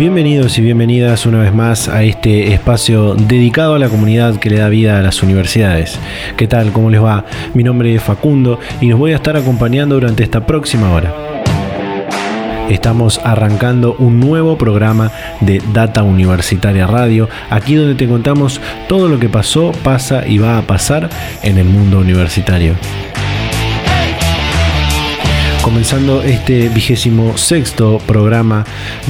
Bienvenidos y bienvenidas una vez más a este espacio dedicado a la comunidad que le da vida a las universidades. ¿Qué tal? ¿Cómo les va? Mi nombre es Facundo y nos voy a estar acompañando durante esta próxima hora. Estamos arrancando un nuevo programa de Data Universitaria Radio, aquí donde te contamos todo lo que pasó, pasa y va a pasar en el mundo universitario comenzando este vigésimo sexto programa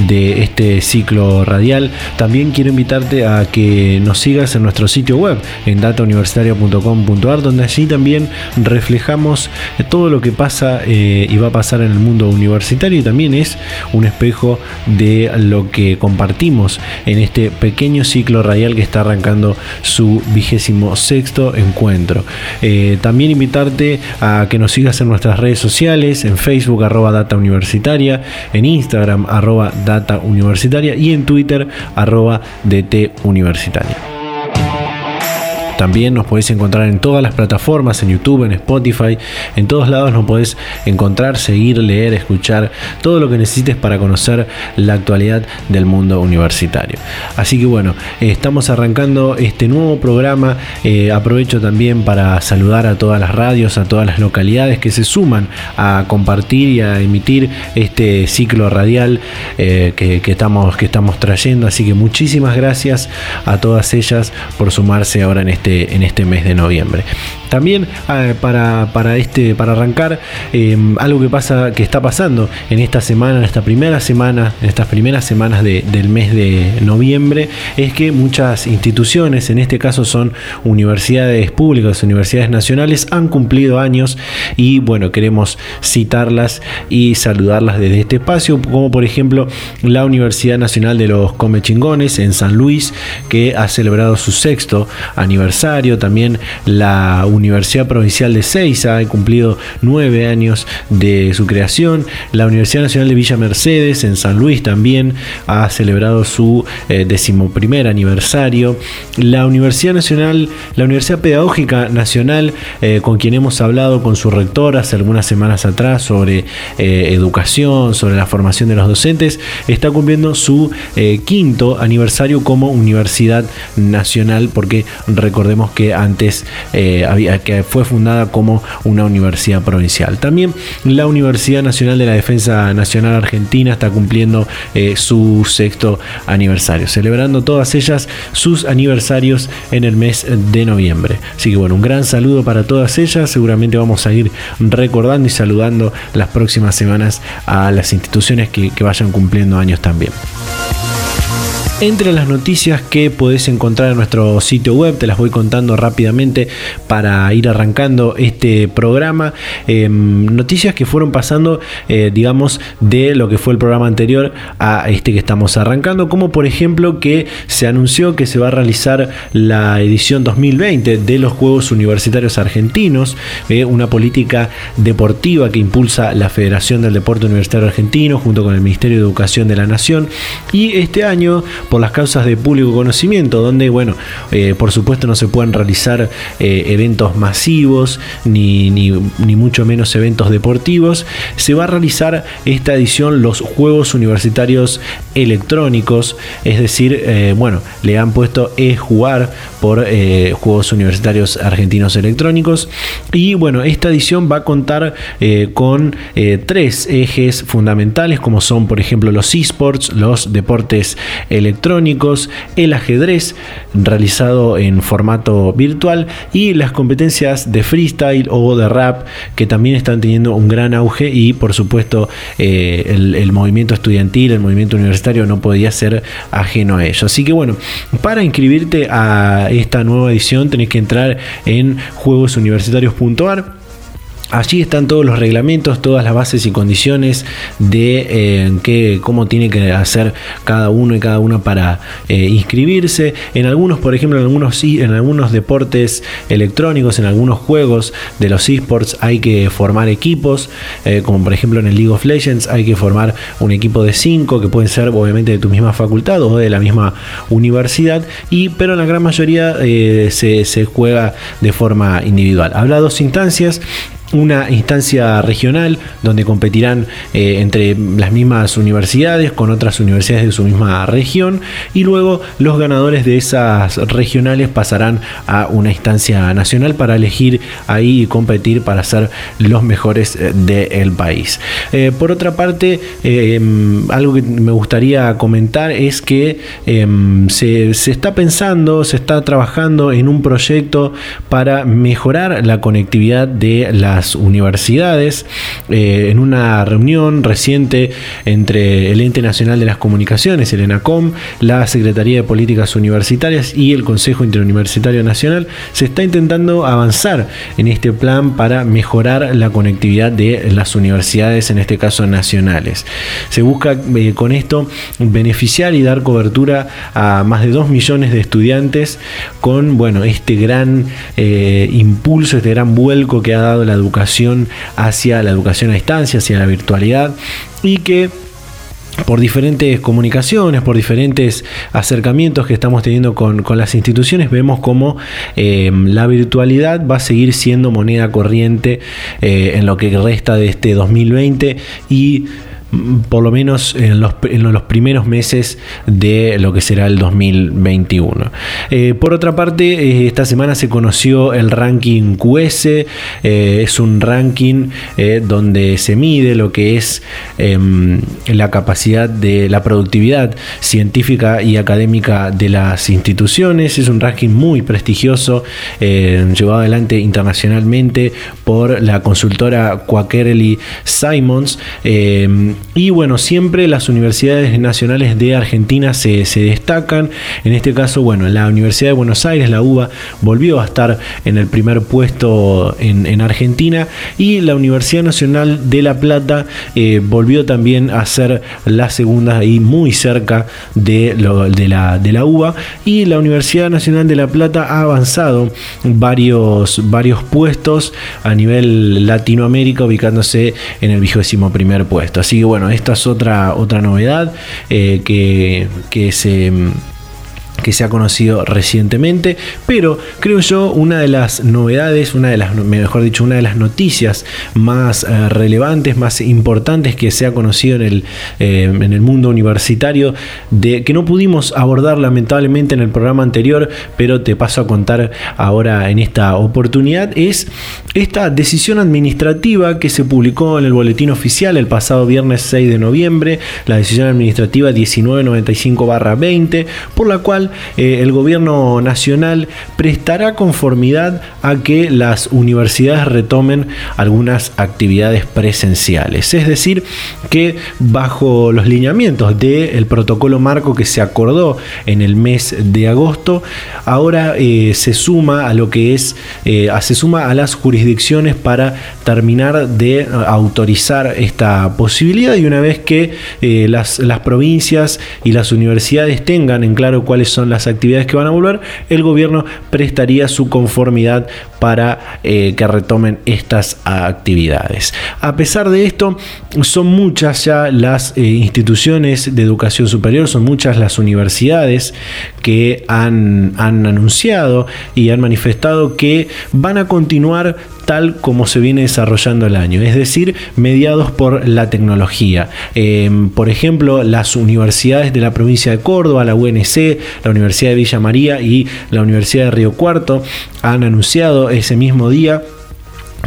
de este ciclo radial. También quiero invitarte a que nos sigas en nuestro sitio web en datauniversitaria.com.ar donde allí también reflejamos todo lo que pasa eh, y va a pasar en el mundo universitario y también es un espejo de lo que compartimos en este pequeño ciclo radial que está arrancando su vigésimo sexto encuentro. Eh, también invitarte a que nos sigas en nuestras redes sociales, en Facebook arroba data universitaria, en Instagram arroba data universitaria y en Twitter arroba dt universitaria. También nos podéis encontrar en todas las plataformas, en YouTube, en Spotify, en todos lados nos podéis encontrar, seguir, leer, escuchar, todo lo que necesites para conocer la actualidad del mundo universitario. Así que bueno, estamos arrancando este nuevo programa. Eh, aprovecho también para saludar a todas las radios, a todas las localidades que se suman a compartir y a emitir este ciclo radial eh, que, estamos, que estamos trayendo. Así que muchísimas gracias a todas ellas por sumarse ahora en este este, en este mes de noviembre. También ah, para, este, para arrancar, em, algo que pasa, que está pasando en esta semana, en esta primera semana, en estas primeras semanas del mes de noviembre, es que muchas instituciones, en este caso son universidades públicas, universidades nacionales, han cumplido años y bueno, queremos citarlas y saludarlas desde este espacio, como por ejemplo la Universidad Nacional de los Comechingones en San Luis, que ha celebrado su sexto aniversario, también la Universidad Provincial de Seiza ha cumplido nueve años de su creación. La Universidad Nacional de Villa Mercedes en San Luis también ha celebrado su eh, decimoprimer aniversario. La Universidad Nacional, la Universidad Pedagógica Nacional, eh, con quien hemos hablado con su rector hace algunas semanas atrás sobre eh, educación, sobre la formación de los docentes, está cumpliendo su quinto aniversario como Universidad Nacional, porque recordemos que antes había que fue fundada como una universidad provincial. También la Universidad Nacional de la Defensa Nacional Argentina está cumpliendo eh, su sexto aniversario, celebrando todas ellas sus aniversarios en el mes de noviembre. Así que bueno, un gran saludo para todas ellas. Seguramente vamos a ir recordando y saludando las próximas semanas a las instituciones que vayan cumpliendo años también. Entre las noticias que podés encontrar en nuestro sitio web, te las voy contando rápidamente para ir arrancando este programa. Em, noticias que fueron pasando, eh, digamos, de lo que fue el programa anterior a este que estamos arrancando, como por ejemplo que se anunció que se va a realizar la edición 2020 de los Juegos Universitarios Argentinos, eh, una política deportiva que impulsa la Federación del Deporte Universitario Argentino junto con el Ministerio de Educación de la Nación. Y este año por las causas de público conocimiento, donde, bueno, eh, por supuesto no se pueden realizar eh, eventos masivos, ni, ni, mucho menos eventos deportivos, se va a realizar esta edición los Juegos Universitarios Electrónicos, es decir, eh, bueno, le han puesto e-jugar por Juegos Universitarios Argentinos Electrónicos, y bueno, esta edición va a contar con tres ejes fundamentales, como son, por ejemplo, los esports, los deportes electrónicos, electrónicos, el ajedrez realizado en formato virtual y las competencias de freestyle o de rap que también están teniendo un gran auge y por supuesto eh, el, movimiento estudiantil, el movimiento universitario no podía ser ajeno a ello. Así que bueno, para inscribirte a esta nueva edición tenés que entrar en juegosuniversitarios.ar Allí están todos los reglamentos, todas las bases y condiciones de eh, cómo tiene que hacer cada uno y cada una para eh, inscribirse. En algunos, por ejemplo, en algunos, en algunos deportes electrónicos, en algunos juegos de los esports hay que formar equipos, eh, como por ejemplo en el League of Legends hay que formar un equipo de 5 que pueden ser obviamente de tu misma facultad o de la misma universidad, y, pero en la gran mayoría se, se juega de forma individual. Habla dos instancias una instancia regional donde competirán eh, entre las mismas universidades con otras universidades de su misma región y luego los ganadores de esas regionales pasarán a una instancia nacional para elegir ahí y competir para ser los mejores eh, del país. Eh, por otra parte, algo que me gustaría comentar es que se, se está pensando, se está trabajando en un proyecto para mejorar la conectividad de las universidades eh, en una reunión reciente entre el Ente Nacional de las Comunicaciones, el ENACOM, la Secretaría de Políticas Universitarias y el Consejo Interuniversitario Nacional, se está intentando avanzar en este plan para mejorar la conectividad de las universidades, en este caso nacionales. Se busca eh, con esto beneficiar y dar cobertura a más de 2 millones de estudiantes con bueno, este gran eh, impulso, este gran vuelco que ha dado la educación hacia la educación a distancia, hacia la virtualidad y que por diferentes comunicaciones, por diferentes acercamientos que estamos teniendo con, las instituciones, vemos cómo eh, la virtualidad va a seguir siendo moneda corriente eh, en lo que resta de este 2020 y por lo menos en los, primeros meses de lo que será el 2021. Eh, por otra parte, eh, esta semana se conoció el ranking QS, eh, es un ranking donde se mide lo que es em, la capacidad de la productividad científica y académica de las instituciones, es un ranking muy prestigioso, llevado adelante internacionalmente por la consultora Quakerly Simons em, y bueno, siempre las universidades nacionales de Argentina se, destacan. En este caso, bueno, la Universidad de Buenos Aires, la UBA, volvió a estar en el primer puesto en, Argentina. Y la Universidad Nacional de La Plata eh, volvió también a ser la segunda y muy cerca de, de, la, de la UBA. Y la Universidad Nacional de La Plata ha avanzado varios, varios puestos a nivel Latinoamérica, ubicándose en el vigésimo primer puesto. Así que bueno, esta es otra, otra novedad eh, que, que se que se ha conocido recientemente, pero creo yo una de las novedades, una de las, mejor dicho, una de las noticias más eh, relevantes, más importantes que se ha conocido en el, eh, en el mundo universitario, de que no pudimos abordar lamentablemente en el programa anterior, pero te paso a contar ahora en esta oportunidad, es esta decisión administrativa que se publicó en el boletín oficial el pasado viernes 6 de noviembre, la decisión administrativa 1995-20, por la cual eh, el gobierno nacional prestará conformidad a que las universidades retomen algunas actividades presenciales. Es decir, que bajo los lineamientos del protocolo marco que se acordó en el mes de agosto, ahora eh, se suma a lo que es, eh, se suma a las jurisdicciones para terminar de autorizar esta posibilidad y una vez que las, las provincias y las universidades tengan en claro cuáles son las actividades que van a volver, el gobierno prestaría su conformidad para eh, que retomen estas actividades. A pesar de esto, son muchas ya las eh, instituciones de educación superior, son muchas las universidades que han, han anunciado y han manifestado que van a continuar tal como se viene desarrollando el año, es decir, mediados por la tecnología. Em, por ejemplo, las universidades de la provincia de Córdoba, la UNC, la Universidad de Villa María y la Universidad de Río Cuarto han anunciado ese mismo día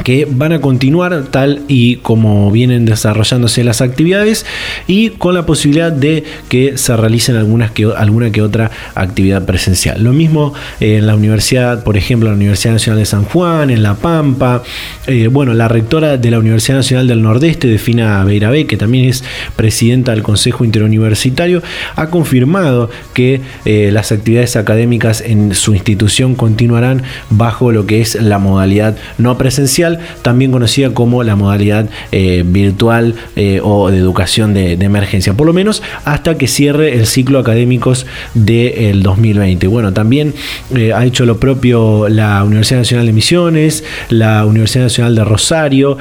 que van a continuar tal y como vienen desarrollándose las actividades y con la posibilidad de que se realicen algunas que, alguna que otra actividad presencial. Lo mismo en la universidad, por ejemplo, la Universidad Nacional de San Juan, en La Pampa, eh, bueno, la rectora de la Universidad Nacional del Nordeste, Defina Beirabé, que también es presidenta del Consejo Interuniversitario, ha confirmado que eh, las actividades académicas en su institución continuarán bajo lo que es la modalidad no presencial también conocida como la modalidad eh, virtual eh, o de educación de, emergencia, por lo menos hasta que cierre el ciclo académicos del 2020. Bueno, también ha hecho lo propio la Universidad Nacional de Misiones, la Universidad Nacional de Rosario,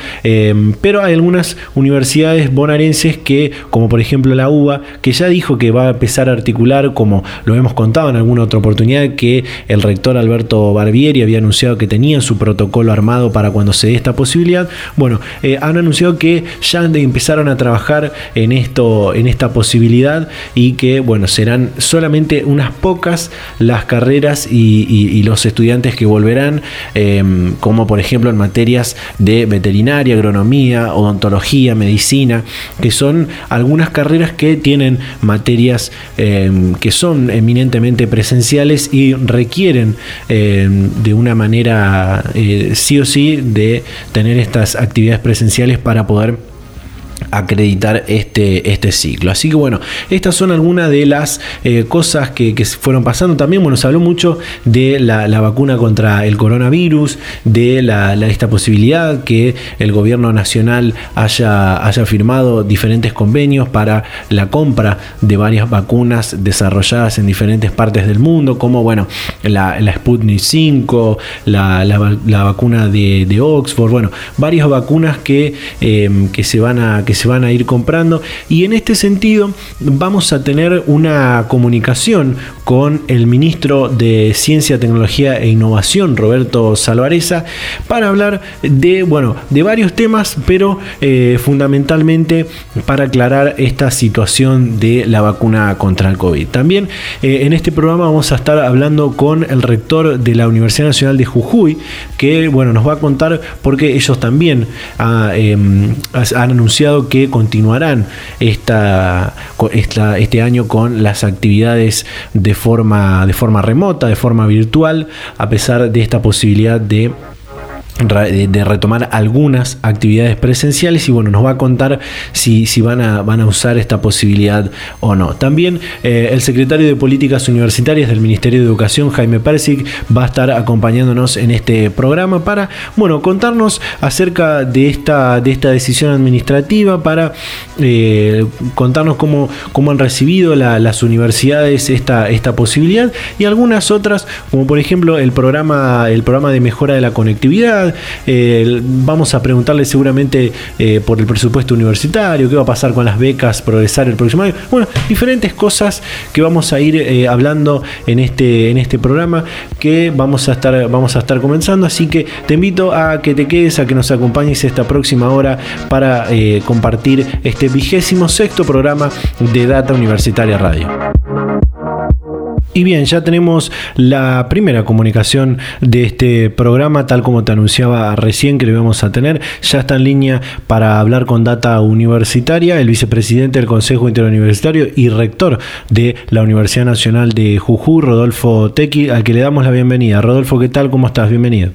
pero hay algunas universidades bonaerenses que, como por ejemplo la UBA, que ya dijo que va a empezar a articular, como lo hemos contado en alguna otra oportunidad, que el rector Alberto Barbieri había anunciado que tenían su protocolo armado para cuando se dé esta posibilidad. Bueno, eh, han anunciado que ya empezaron a trabajar en esto, en esta posibilidad y que bueno, serán solamente unas pocas las carreras y, los estudiantes que volverán, em, como por ejemplo en materias de veterinaria, agronomía, odontología, medicina, que son algunas carreras que tienen materias em, que son eminentemente presenciales y requieren em, de una manera eh, sí o sí de tener estas actividades presenciales para poder acreditar este, este ciclo. Así que bueno, estas son algunas de las eh, cosas que, fueron pasando. También bueno, se habló mucho de la, vacuna contra el coronavirus, de la, esta posibilidad que el gobierno nacional haya, haya firmado diferentes convenios para la compra de varias vacunas desarrolladas en diferentes partes del mundo, como bueno, la, Sputnik 5, la, vacuna de, Oxford, bueno, varias vacunas que, eh, que se van a se van a ir comprando y en este sentido vamos a tener una comunicación con el ministro de Ciencia, Tecnología e Innovación, Roberto Salvareza, para hablar de, bueno, de varios temas, pero eh, fundamentalmente para aclarar esta situación de la vacuna contra el COVID. También eh, en este programa vamos a estar hablando con el rector de la Universidad Nacional de Jujuy, que bueno, nos va a contar porque ellos también ah, em, han anunciado que continuarán esta, este año con las actividades de forma, de forma remota, de forma virtual, a pesar de esta posibilidad de de retomar algunas actividades presenciales y bueno, nos va a contar si, si van, a, van a usar esta posibilidad o no. También eh, el secretario de Políticas Universitarias del Ministerio de Educación, Jaime Persic, va a estar acompañándonos en este programa para, bueno, contarnos acerca de esta, de esta decisión administrativa, para eh, contarnos cómo, cómo han recibido las universidades esta, esta posibilidad y algunas otras, como por ejemplo el programa, el programa de mejora de la conectividad, eh, vamos a preguntarle seguramente eh, por el presupuesto universitario, qué va a pasar con las becas Progresar el próximo año. Bueno, diferentes cosas que vamos a ir eh, hablando en este, en este programa que vamos a, estar, vamos a estar comenzando. Así que te invito a que te quedes, a que nos acompañes esta próxima hora para compartir este vigésimo sexto programa de Data Universitaria Radio. Y bien, ya tenemos la primera comunicación de este programa, tal como te anunciaba recién que lo íbamos a tener. Ya está en línea para hablar con Data Universitaria, el vicepresidente del Consejo Interuniversitario y rector de la Universidad Nacional de Jujuy, Rodolfo Tequi, al que le damos la bienvenida. Rodolfo, ¿qué tal? ¿Cómo estás? Bienvenido.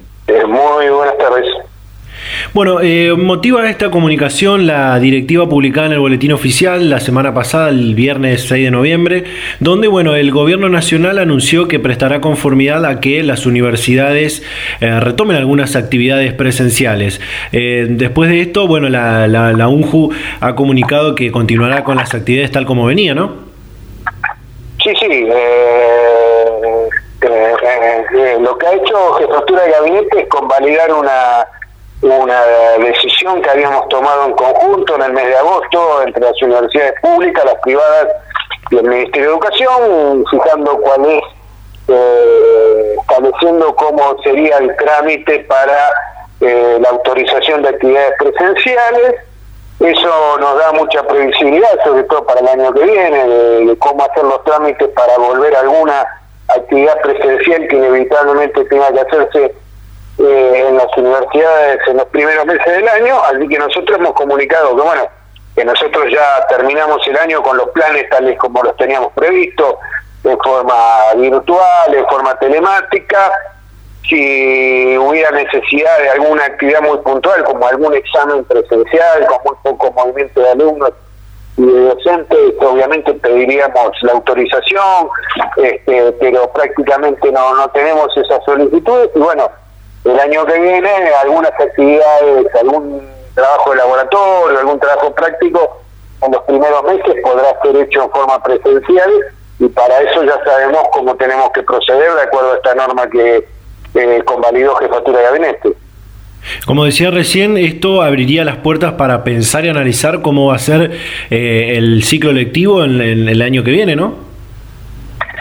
Bueno, eh, motiva esta comunicación la directiva publicada en el Boletín Oficial la semana pasada, el viernes 6 de noviembre, donde bueno, el Gobierno Nacional anunció que prestará conformidad a que las universidades eh, retomen algunas actividades presenciales. Eh, después de esto, bueno, la, la, UNJU ha comunicado que continuará con las actividades tal como venía, ¿no? Sí, sí. lo que ha hecho Jefatura de Gabinete es convalidar una una decisión que habíamos tomado en conjunto en el mes de agosto entre las universidades públicas, las privadas y el Ministerio de Educación, fijando cuál es, eh, estableciendo cómo sería el trámite para eh, la autorización de actividades presenciales. Eso nos da mucha previsibilidad, sobre todo para el año que viene, de cómo hacer los trámites para volver a alguna actividad presencial que inevitablemente tenga que hacerse eh, en las universidades en los primeros meses del año, así que nosotros hemos comunicado que bueno, que nosotros ya terminamos el año con los planes tales como los teníamos previsto, de forma virtual, de forma telemática, si hubiera necesidad de alguna actividad muy puntual, como algún examen presencial, con muy poco movimiento de alumnos y de docentes, obviamente pediríamos la autorización, este, pero prácticamente no, no tenemos esas solicitudes y bueno, el año que viene algunas actividades, algún trabajo de laboratorio, algún trabajo práctico, en los primeros meses podrá ser hecho en forma presencial y para eso ya sabemos cómo tenemos que proceder de acuerdo a esta norma que eh, convalidó Jefatura de Gabinete. Como decía recién, esto abriría las puertas para pensar y analizar cómo va a ser eh, el ciclo lectivo en, el año que viene, ¿no?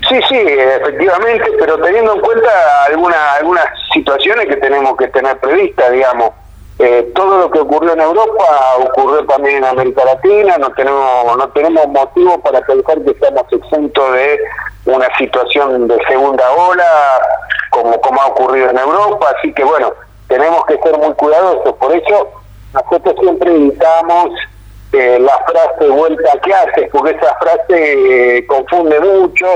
Sí, sí, efectivamente, pero teniendo en cuenta alguna, algunas situaciones que tenemos que tener previstas, digamos. Eh, todo lo que ocurrió en Europa ocurrió también en América Latina, no tenemos, no tenemos motivo para pensar que estamos exentos de una situación de segunda ola como, como ha ocurrido en Europa, así que bueno, tenemos que ser muy cuidadosos, por eso nosotros siempre evitamos eh, la frase vuelta a clases, porque esa frase eh, confunde mucho,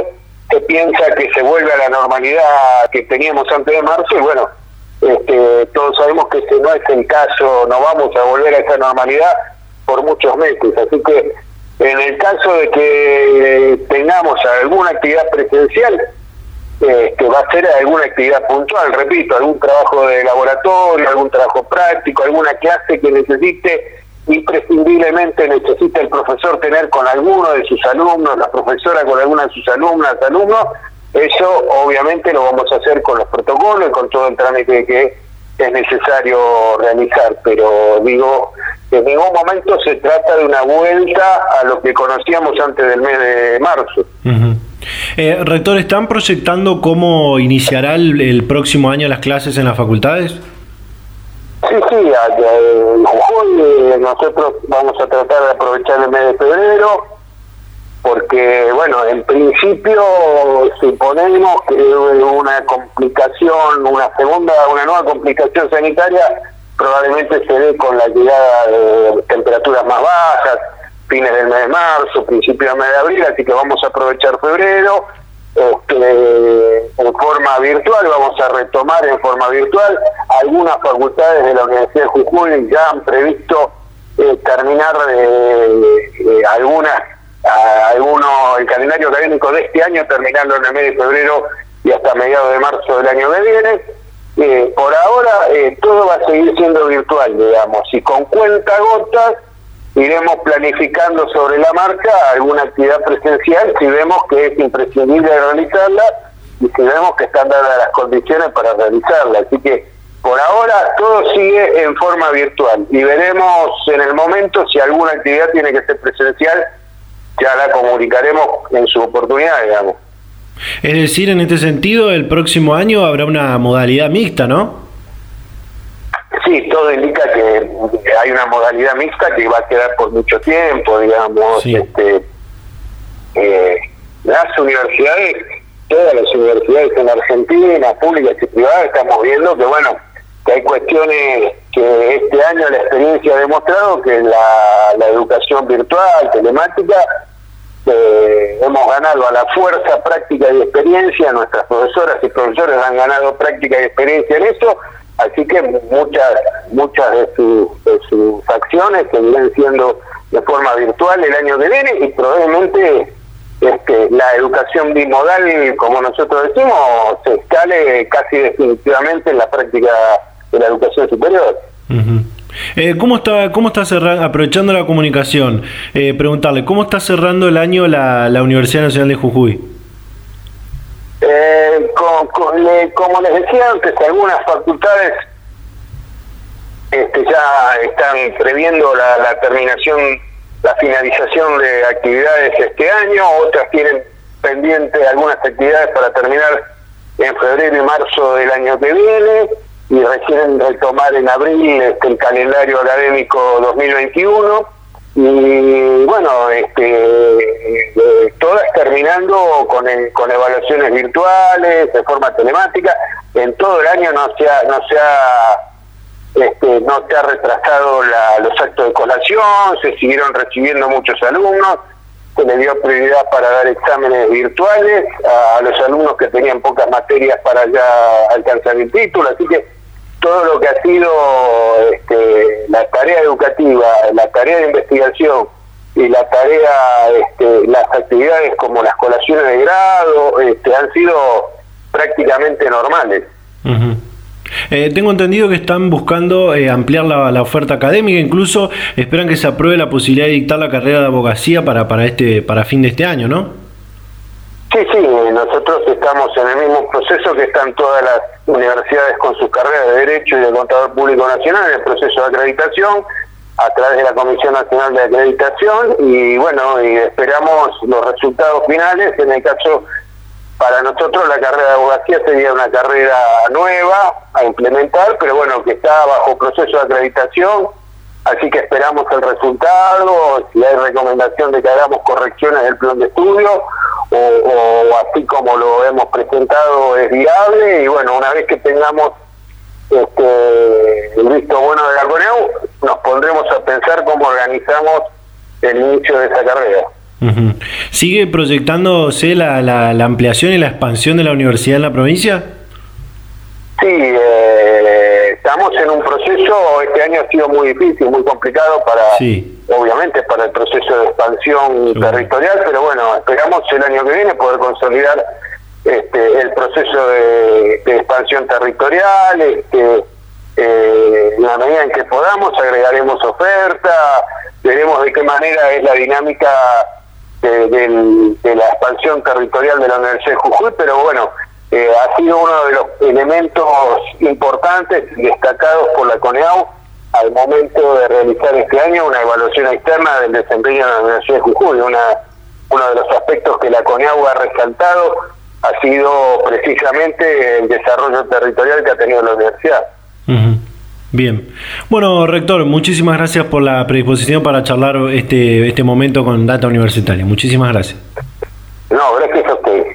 se piensa que se vuelve a la normalidad que teníamos antes de marzo y bueno, este, todos sabemos que ese no es el caso, no vamos a volver a esa normalidad por muchos meses. Así que en el caso de que tengamos alguna actividad presencial, eh, que va a ser alguna actividad puntual, repito, algún trabajo de laboratorio, algún trabajo práctico, alguna clase que necesite imprescindiblemente necesita el profesor tener con alguno de sus alumnos, la profesora con alguna de sus alumnas, alumnos, eso obviamente lo vamos a hacer con los protocolos y con todo el trámite que es necesario realizar, pero digo, en ningún momento se trata de una vuelta a lo que conocíamos antes del mes de marzo. eh, rector, ¿están proyectando cómo iniciará el, próximo año las clases en las facultades? Sí, sí, en Jujuy eh, nosotros vamos a tratar de aprovechar el mes de febrero, porque, bueno, en principio suponemos que una complicación, una segunda, una nueva complicación sanitaria probablemente se dé con la llegada de temperaturas más bajas, fines del mes de marzo, principio del mes de abril, así que vamos a aprovechar febrero. Este, en forma virtual, vamos a retomar en forma virtual. Algunas facultades de la Universidad de Jujuy ya han previsto eh, terminar de algunas algunos, el calendario académico de este año, terminando en el mes de febrero y hasta mediados de marzo del año que viene. Eh, por ahora eh, todo va a seguir siendo virtual, digamos, y con cuenta gotas iremos planificando sobre la marca alguna actividad presencial si vemos que es imprescindible realizarla y si vemos que están dadas las condiciones para realizarla. Así que por ahora todo sigue en forma virtual y veremos en el momento si alguna actividad tiene que ser presencial ya la comunicaremos en su oportunidad, digamos. Es decir, en este sentido, el próximo año habrá una modalidad mixta, ¿no? Sí, todo indica que hay una modalidad mixta que va a quedar por mucho tiempo, digamos. Este, eh, las universidades, todas las universidades en Argentina, públicas y privadas, estamos viendo que, bueno, que hay cuestiones que este año la experiencia ha demostrado que la, la educación virtual, telemática, eh, hemos ganado a la fuerza práctica y experiencia, nuestras profesoras y profesores han ganado práctica y experiencia en eso, así que muchas muchas de, sus acciones seguirán siendo de forma virtual el año que viene y probablemente este, la educación bimodal, como nosotros decimos, se instale casi definitivamente en la práctica de la educación superior. Eh, ¿Cómo está, cómo está cerrando, aprovechando la comunicación, eh, preguntarle, ¿cómo está cerrando el año la, la Universidad Nacional de Jujuy? Eh, como les decía antes, algunas facultades este, ya están previendo la, terminación, la finalización de actividades este año, otras tienen pendientes algunas actividades para terminar en febrero y marzo del año que viene y recién retomar en abril este, el calendario académico 2021 y bueno este eh, todas terminando con con evaluaciones virtuales de forma telemática en todo el año no se ha no se ha este, no se ha retrasado los actos de colación se siguieron recibiendo muchos alumnos se le dio prioridad para dar exámenes virtuales a los alumnos que tenían pocas materias para ya alcanzar el título así que todo lo que ha sido este, la tarea educativa, la tarea de investigación y la tarea, este, las actividades como las colaciones de grado, este, han sido prácticamente normales. Eh, tengo entendido que están buscando eh, ampliar la, oferta académica, incluso esperan que se apruebe la posibilidad de dictar la carrera de abogacía para, para, este, para fin de este año, ¿no? Sí, sí, nosotros estamos en el mismo proceso que están todas las universidades con sus carreras de Derecho y de Contador Público Nacional en el proceso de acreditación a través de la Comisión Nacional de Acreditación y bueno, y esperamos los resultados finales. En el caso, para nosotros la carrera de abogacía sería una carrera nueva a implementar, pero bueno, que está bajo proceso de acreditación, así que esperamos el resultado, si hay recomendación de que hagamos correcciones del plan de estudio o, o así como lo hemos presentado es viable y bueno, una vez que tengamos este, el visto bueno de la CONEU, nos pondremos a pensar cómo organizamos el inicio de esa carrera. ¿Sigue proyectándose la, la, ampliación y la expansión de la universidad en la provincia? Sí, eh, estamos en un proceso, este año ha sido muy difícil, muy complicado para, obviamente, para el proceso de expansión territorial, pero bueno, esperamos el año que viene poder consolidar este, el proceso de, expansión territorial, este, eh, en la medida en que podamos agregaremos oferta, veremos de qué manera es la dinámica de, la expansión territorial de la Universidad de Jujuy, pero bueno, eh, ha sido uno de los elementos importantes destacados por la CONEAU al momento de realizar este año una evaluación externa del desempeño de la Universidad de Jujuy, una, uno de los aspectos que la CONEAU ha resaltado ha sido precisamente el desarrollo territorial que ha tenido la universidad. Bien. Bueno, rector, muchísimas gracias por la predisposición para charlar este, este momento con Data Universitaria. Muchísimas gracias. No, gracias a usted.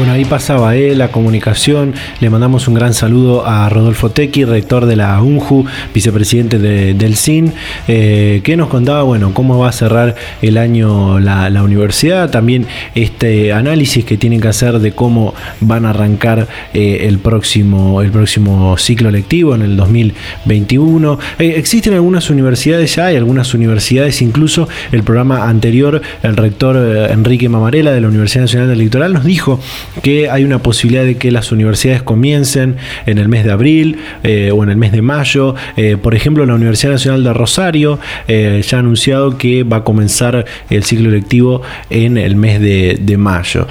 Bueno, ahí pasaba eh, la comunicación. Le mandamos un gran saludo a Rodolfo Tequi, rector de la UNJU, vicepresidente del CIN, eh, que nos contaba, bueno, cómo va a cerrar el año la, universidad. También este análisis que tienen que hacer de cómo van a arrancar eh, el, próximo, el próximo ciclo lectivo en el 2021. existen algunas universidades ya, hay algunas universidades, incluso el programa anterior, el rector Enrique Mamarela de la Universidad Nacional del Litoral nos dijo que hay una posibilidad de que las universidades comiencen en el mes de abril eh, o en el mes de mayo. Eh, por ejemplo, la Universidad Nacional de Rosario eh, ya ha anunciado que va a comenzar el ciclo lectivo en el mes de, mayo.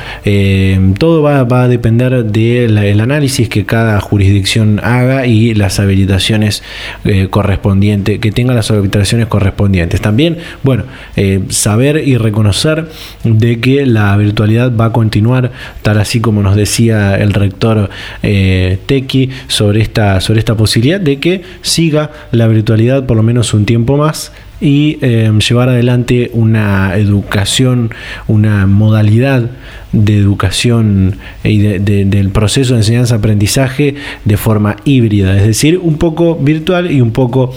todo va, a depender del análisis que cada jurisdicción haga y las habilitaciones correspondientes, que tenga las habilitaciones correspondientes. También, bueno, saber y reconocer de que la virtualidad va a continuar tal así como nos decía el rector eh, Tequi sobre esta, sobre esta posibilidad de que siga la virtualidad por lo menos un tiempo más y eh, llevar adelante una educación, una modalidad de educación y del proceso de enseñanza-aprendizaje de forma híbrida, es decir, un poco virtual y un poco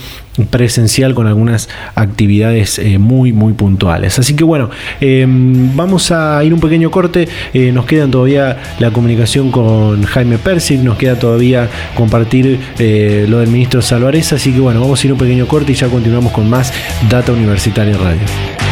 presencial con algunas actividades eh, muy muy puntuales. Así que bueno, em, vamos a ir un pequeño corte, eh, nos queda todavía la comunicación con Jaime Persic, nos queda todavía compartir eh, lo del ministro Salvarez, así que bueno, vamos a ir un pequeño corte y ya continuamos con más Data Universitaria Radio.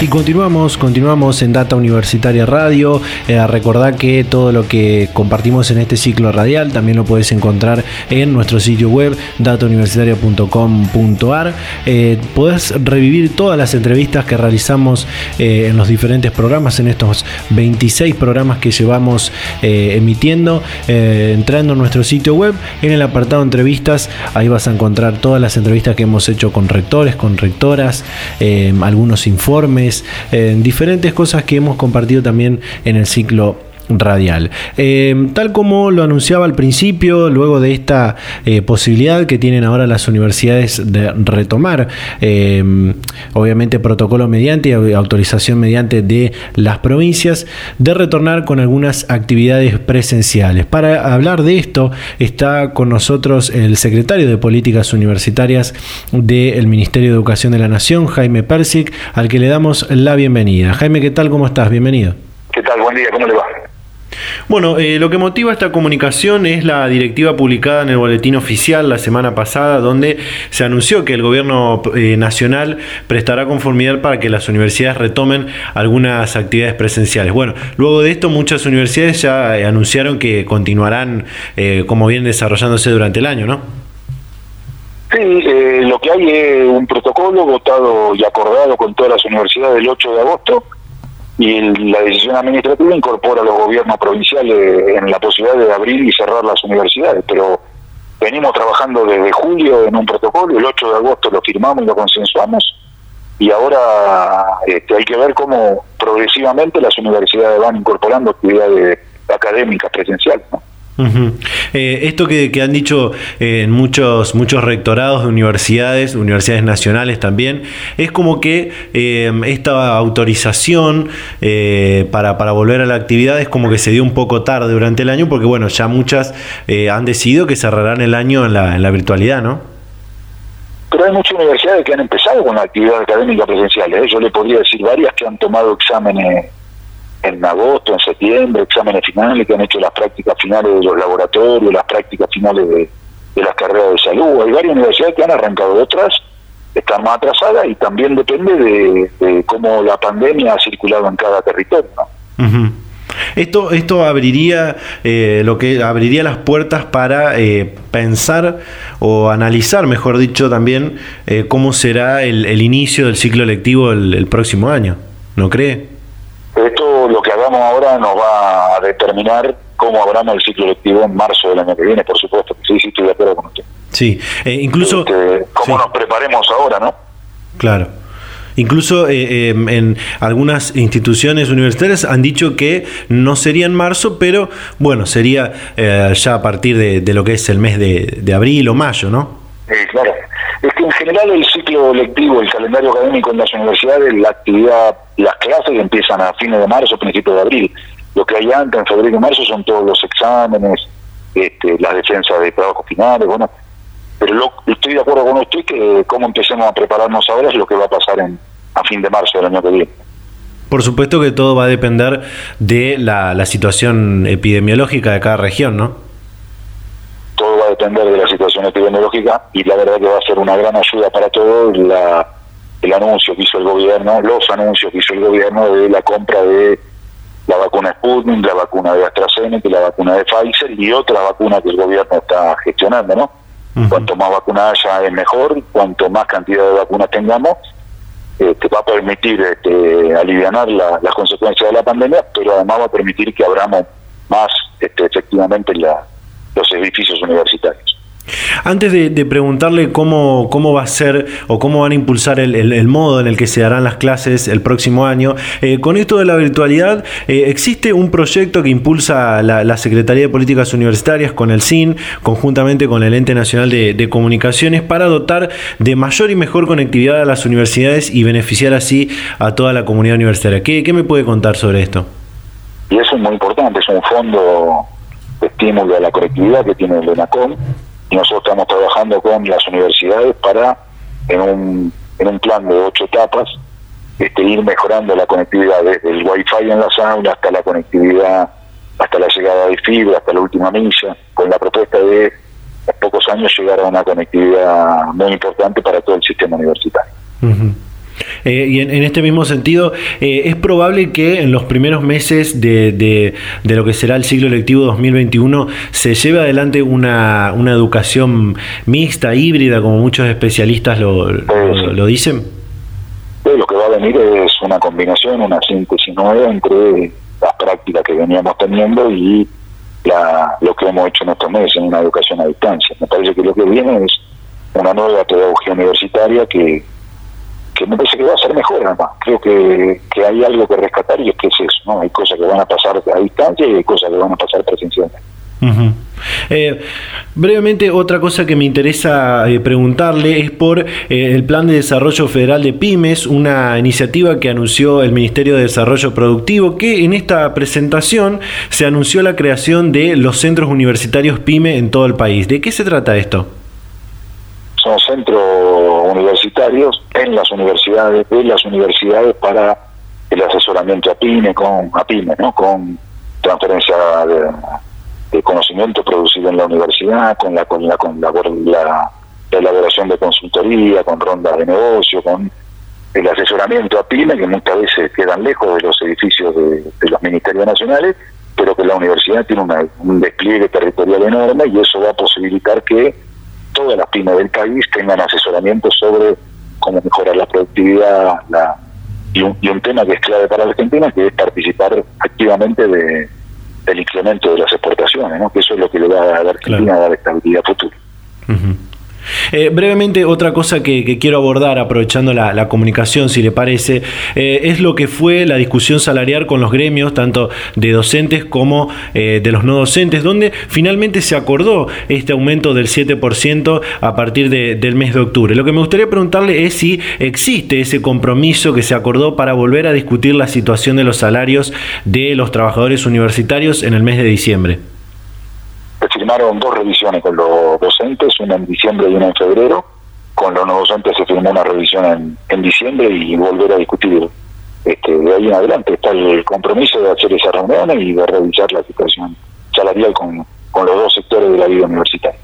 Y continuamos, continuamos en Data Universitaria Radio. Eh, recordad que todo lo que compartimos en este ciclo radial también lo puedes encontrar en nuestro sitio web datauniversitaria.com.ar. Eh, podés revivir todas las entrevistas que realizamos eh, en los diferentes programas, en estos 26 programas que llevamos eh, emitiendo, entrando en nuestro sitio web, en el apartado entrevistas, ahí vas a encontrar todas las entrevistas que hemos hecho con rectores, con rectoras, algunos informes, diferentes cosas que hemos compartido también en el ciclo radial. Eh, tal como lo anunciaba al principio, luego de esta eh, posibilidad que tienen ahora las universidades de retomar, obviamente protocolo mediante y autorización mediante de las provincias, de retornar con algunas actividades presenciales. Para hablar de esto está con nosotros el secretario de Políticas Universitarias del Ministerio de Educación de la Nación, Jaime Persic, al que le damos la bienvenida. Jaime, ¿qué tal? ¿Cómo estás? Bienvenido. ¿Qué tal? Buen día, ¿cómo le va? Bueno, eh, lo que motiva esta comunicación es la directiva publicada en el Boletín Oficial la semana pasada, donde se anunció que el gobierno eh, nacional prestará conformidad para que las universidades retomen algunas actividades presenciales. Bueno, luego de esto muchas universidades ya eh, anunciaron que continuarán como vienen desarrollándose durante el año, ¿no? Sí, lo que hay es un protocolo votado y acordado con todas las universidades el 8 de agosto y la decisión administrativa incorpora a los gobiernos provinciales en la posibilidad de abrir y cerrar las universidades, pero venimos trabajando desde julio en un protocolo, el 8 de agosto lo firmamos y lo consensuamos, y ahora este, hay que ver cómo progresivamente las universidades van incorporando actividades académicas presenciales. ¿no? Eh, esto que, han dicho eh, en muchos, muchos rectorados de universidades, universidades nacionales también, es como que eh, esta autorización para, para volver a la actividad es como que se dio un poco tarde durante el año, porque bueno, ya muchas han decidido que cerrarán el año en la, en la virtualidad, ¿no? Pero hay muchas universidades que han empezado con la actividad académica presencial. Yo le podría decir varias que han tomado exámenes en agosto, en septiembre, exámenes finales que han hecho las prácticas finales de los laboratorios, las prácticas finales de, las carreras de salud. Hay varias universidades que han arrancado, otras están más atrasadas y también depende de, cómo la pandemia ha circulado en cada territorio. Esto, esto abriría eh, lo que abriría las puertas para eh, pensar o analizar, mejor dicho, también eh, cómo será el, inicio del ciclo lectivo el próximo año. ¿No cree? Esto, lo que hagamos ahora, nos va a determinar cómo abramos el ciclo lectivo en marzo del año que viene, por supuesto. Sí, sí, estoy de acuerdo con usted. Sí, eh, incluso... Este, cómo nos preparemos ahora, ¿no? Claro. Incluso eh, em, en algunas instituciones universitarias han dicho que no sería en marzo, pero bueno, sería eh, ya a partir de, lo que es el mes de, de abril o mayo, ¿no? Sí, claro. Es que en general el ciclo lectivo, el calendario académico en las universidades, la actividad, las clases empiezan a fines de marzo, principios de abril. Lo que hay antes, en febrero y marzo, son todos los exámenes, este, las defensas de trabajos finales, bueno. Pero estoy de acuerdo con usted que cómo empecemos a prepararnos ahora es lo que va a pasar en, a fin de marzo del año que viene. Por supuesto que todo va a depender de la, la situación epidemiológica de cada región, ¿no? Depender de la situación epidemiológica y la verdad que va a ser una gran ayuda para todos la, el anuncio que hizo el gobierno, los anuncios que hizo el gobierno de la compra de la vacuna Sputnik, la vacuna de AstraZeneca, la vacuna de Pfizer y otra vacuna que el gobierno está gestionando, ¿no? Cuanto más vacunas haya es mejor, cuanto más cantidad de vacunas tengamos, eh, te va a permitir este, aliviar las consecuencias de la pandemia, pero además va a permitir que abramos más este, efectivamente la, los edificios universitarios. Antes de, preguntarle cómo, cómo va a ser o cómo van a impulsar el, modo en el que se darán las clases el próximo año, eh, con esto de la virtualidad, eh, ¿existe un proyecto que impulsa la, Secretaría de Políticas Universitarias con el SIN, conjuntamente con el Ente Nacional de, Comunicaciones, para dotar de mayor y mejor conectividad a las universidades y beneficiar así a toda la comunidad universitaria? ¿Qué, qué me puede contar sobre esto? Y eso es muy importante, es un fondo estímulo a la conectividad que tiene el ENACOM. Y nosotros estamos trabajando con las universidades para, en un, en un plan de ocho etapas, este, ir mejorando la conectividad desde el wifi en las aulas hasta la conectividad, hasta la llegada de fibra, hasta la última milla, con la propuesta de en pocos años llegar a una conectividad muy importante para todo el sistema universitario. Eh, y en, este mismo sentido, eh, es probable que en los primeros meses de, de, lo que será el ciclo lectivo 2021 se lleve adelante una, una educación mixta, híbrida, como muchos especialistas lo, lo, dicen. lo que va a venir es una combinación, una síntesis nueva entre las prácticas que veníamos teniendo y la, lo que hemos hecho en estos meses en una educación a distancia. Me parece que lo que viene es una nueva pedagogía universitaria que que me parece que va a ser mejor además. Creo que, que hay algo que rescatar y es que es eso, ¿no? Hay cosas que van a pasar a distancia y hay cosas que van a pasar presencialmente. Eh, brevemente, otra cosa que me interesa eh, preguntarle es por eh, el Plan de Desarrollo Federal de Pymes, una iniciativa que anunció el Ministerio de Desarrollo Productivo, que en esta presentación se anunció la creación de los centros universitarios PYME en todo el país. ¿De qué se trata esto? Son centros en las universidades, de las universidades para el asesoramiento a PYME, con, a PYME, ¿no? con transferencia de de conocimiento producido en la universidad, con la con la con la, elaboración de consultoría, con rondas de negocio, con el asesoramiento a pymes que muchas veces quedan lejos de los edificios de, los ministerios nacionales, pero que la universidad tiene un despliegue territorial enorme y eso va a posibilitar que todas las pymes del país tengan asesoramiento sobre cómo mejorar la productividad la, y, un, y un tema que es clave para la Argentina, que es participar activamente de, el incremento de las exportaciones, ¿no? que eso es lo que le va a dar Argentina a dar estabilidad futura. Eh, brevemente, otra cosa que, quiero abordar, aprovechando la, comunicación, si le parece, eh, es lo que fue la discusión salarial con los gremios, tanto de docentes como eh, de los no docentes, donde finalmente se acordó este aumento del 7% a partir del mes de octubre. Lo que me gustaría preguntarle es si existe ese compromiso que se acordó para volver a discutir la situación de los salarios de los trabajadores universitarios en el mes de diciembre firmaron dos revisiones con los docentes, una en diciembre y una en febrero. Con los no docentes se firmó una revisión en, en diciembre y volver a discutir este, de ahí en adelante. Está el compromiso de hacer esa reunión y de revisar la situación salarial con, con los dos sectores de la vida universitaria.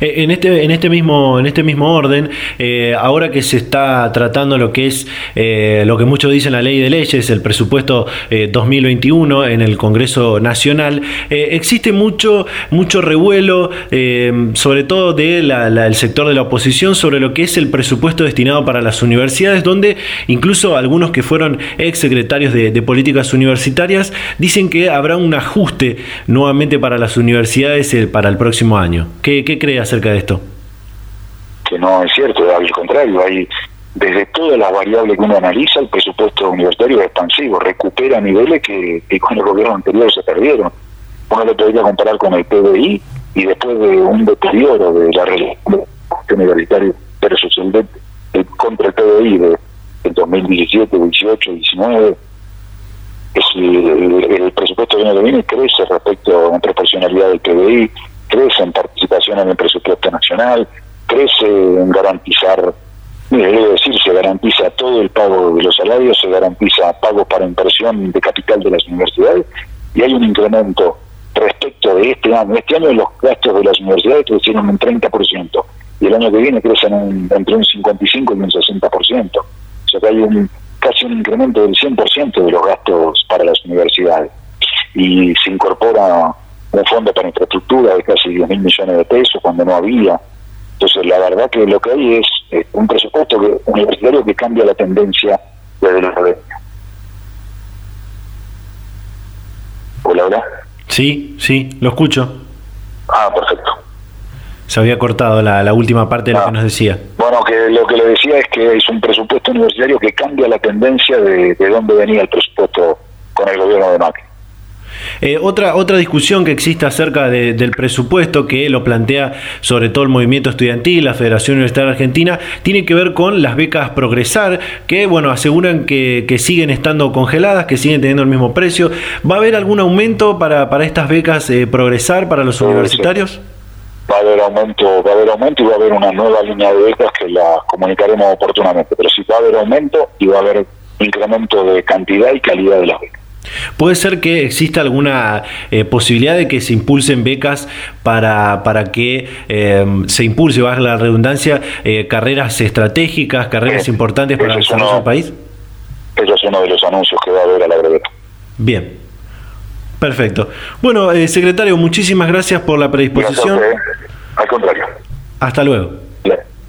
En este, en este mismo, en este mismo orden, eh, ahora que se está tratando lo que es eh, lo que muchos dicen la ley de leyes, el presupuesto 2021 en el Congreso Nacional, existe mucho, mucho revuelo, sobre todo del sector de la oposición, sobre lo que es el presupuesto destinado para las universidades, donde incluso algunos que fueron ex secretarios de, políticas universitarias dicen que habrá un ajuste nuevamente para las universidades para el próximo año. ¿Qué, qué cree acerca de esto? Que no es cierto, al contrario, hay desde todas las variables que uno analiza, el presupuesto universitario es expansivo, recupera niveles que, con el gobierno anterior se perdieron. Uno lo podría comparar con el PBI y después de un deterioro de la relación universitario versus el, el, contra el PBI de, 2017, 18, 19, es el, presupuesto que viene crece respecto a la proporcionalidad del PBI, crece en participación en el presupuesto nacional, crece en garantizar, debo decir, se garantiza todo el pago de los salarios, se garantiza pago para inversión de capital de las universidades y hay un incremento respecto de este año. Este año los gastos de las universidades crecieron un 30% y el año que viene crecen entre un 55 y un 60%. O sea que hay un casi un incremento del 100% de los gastos para las universidades y se incorpora un fondo para infraestructura de casi 10 mil millones de pesos cuando no había. Entonces, la verdad que lo que hay es eh, un presupuesto que, universitario que cambia la tendencia desde la academia. Hola, hola. Sí, sí, lo escucho. Ah, perfecto. Se había cortado la, la última parte de lo ah. que nos decía. Bueno, que lo que le decía es que es un presupuesto universitario que cambia la tendencia de, de dónde venía el presupuesto con el gobierno de Macri. Eh, otra, otra discusión que existe acerca del presupuesto que lo plantea sobre todo el movimiento estudiantil, la Federación Universitaria Argentina, tiene que ver con las becas Progresar, que bueno, aseguran que, siguen estando congeladas, que siguen teniendo el mismo precio. ¿Va a haber algún aumento para, para estas becas eh, Progresar para los universitarios? Va a haber aumento, va a haber aumento y va a haber una nueva línea de becas que la comunicaremos oportunamente. Pero sí va a haber aumento y va a haber incremento de cantidad y calidad de las becas. ¿Puede ser que exista alguna eh, posibilidad de que se impulsen becas para, para que eh, se impulse, bajo la redundancia, eh, carreras estratégicas, carreras importantes para el desarrollo del país? Eso es uno de los anuncios que va a haber a la brevedad. Bien, perfecto. Bueno, secretario, muchísimas gracias por la predisposición. Al contrario. Hasta luego.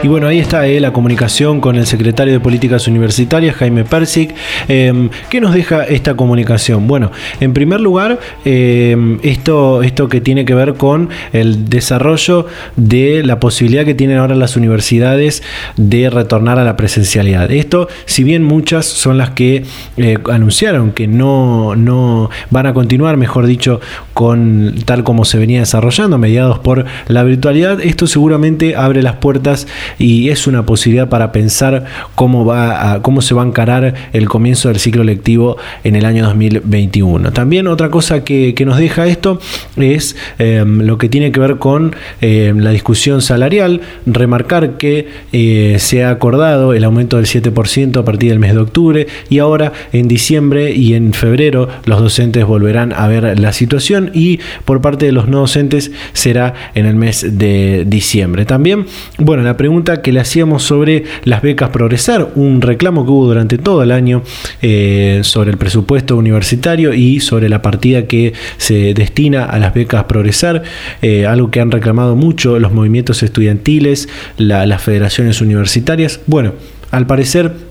Y bueno, ahí está eh, la comunicación con el secretario de Políticas Universitarias, Jaime Persic. Em, ¿Qué nos deja esta comunicación? Bueno, en primer lugar, em, esto, esto que tiene que ver con el desarrollo de la posibilidad que tienen ahora las universidades de retornar a la presencialidad. Esto, si bien muchas son las que eh, anunciaron que no, no van a continuar, mejor dicho, con tal como se venía desarrollando, mediados por la virtualidad, esto seguramente abre las puertas y es una posibilidad para pensar cómo, va cómo se va a encarar el comienzo del ciclo lectivo en el año 2021. También otra cosa que, nos deja esto es em, lo que tiene que ver con em, la discusión salarial, remarcar que eh, se ha acordado el aumento del 7% a partir del mes de octubre y ahora en diciembre y en febrero los docentes volverán a ver la situación y por parte de los no docentes será en el mes de diciembre. También, bueno, la pregunta que le hacíamos sobre las becas Progresar, un reclamo que hubo durante todo el año eh, sobre el presupuesto universitario y sobre la partida que se destina a las becas Progresar, eh, algo que han reclamado mucho los movimientos estudiantiles, las federaciones universitarias. Bueno, al parecer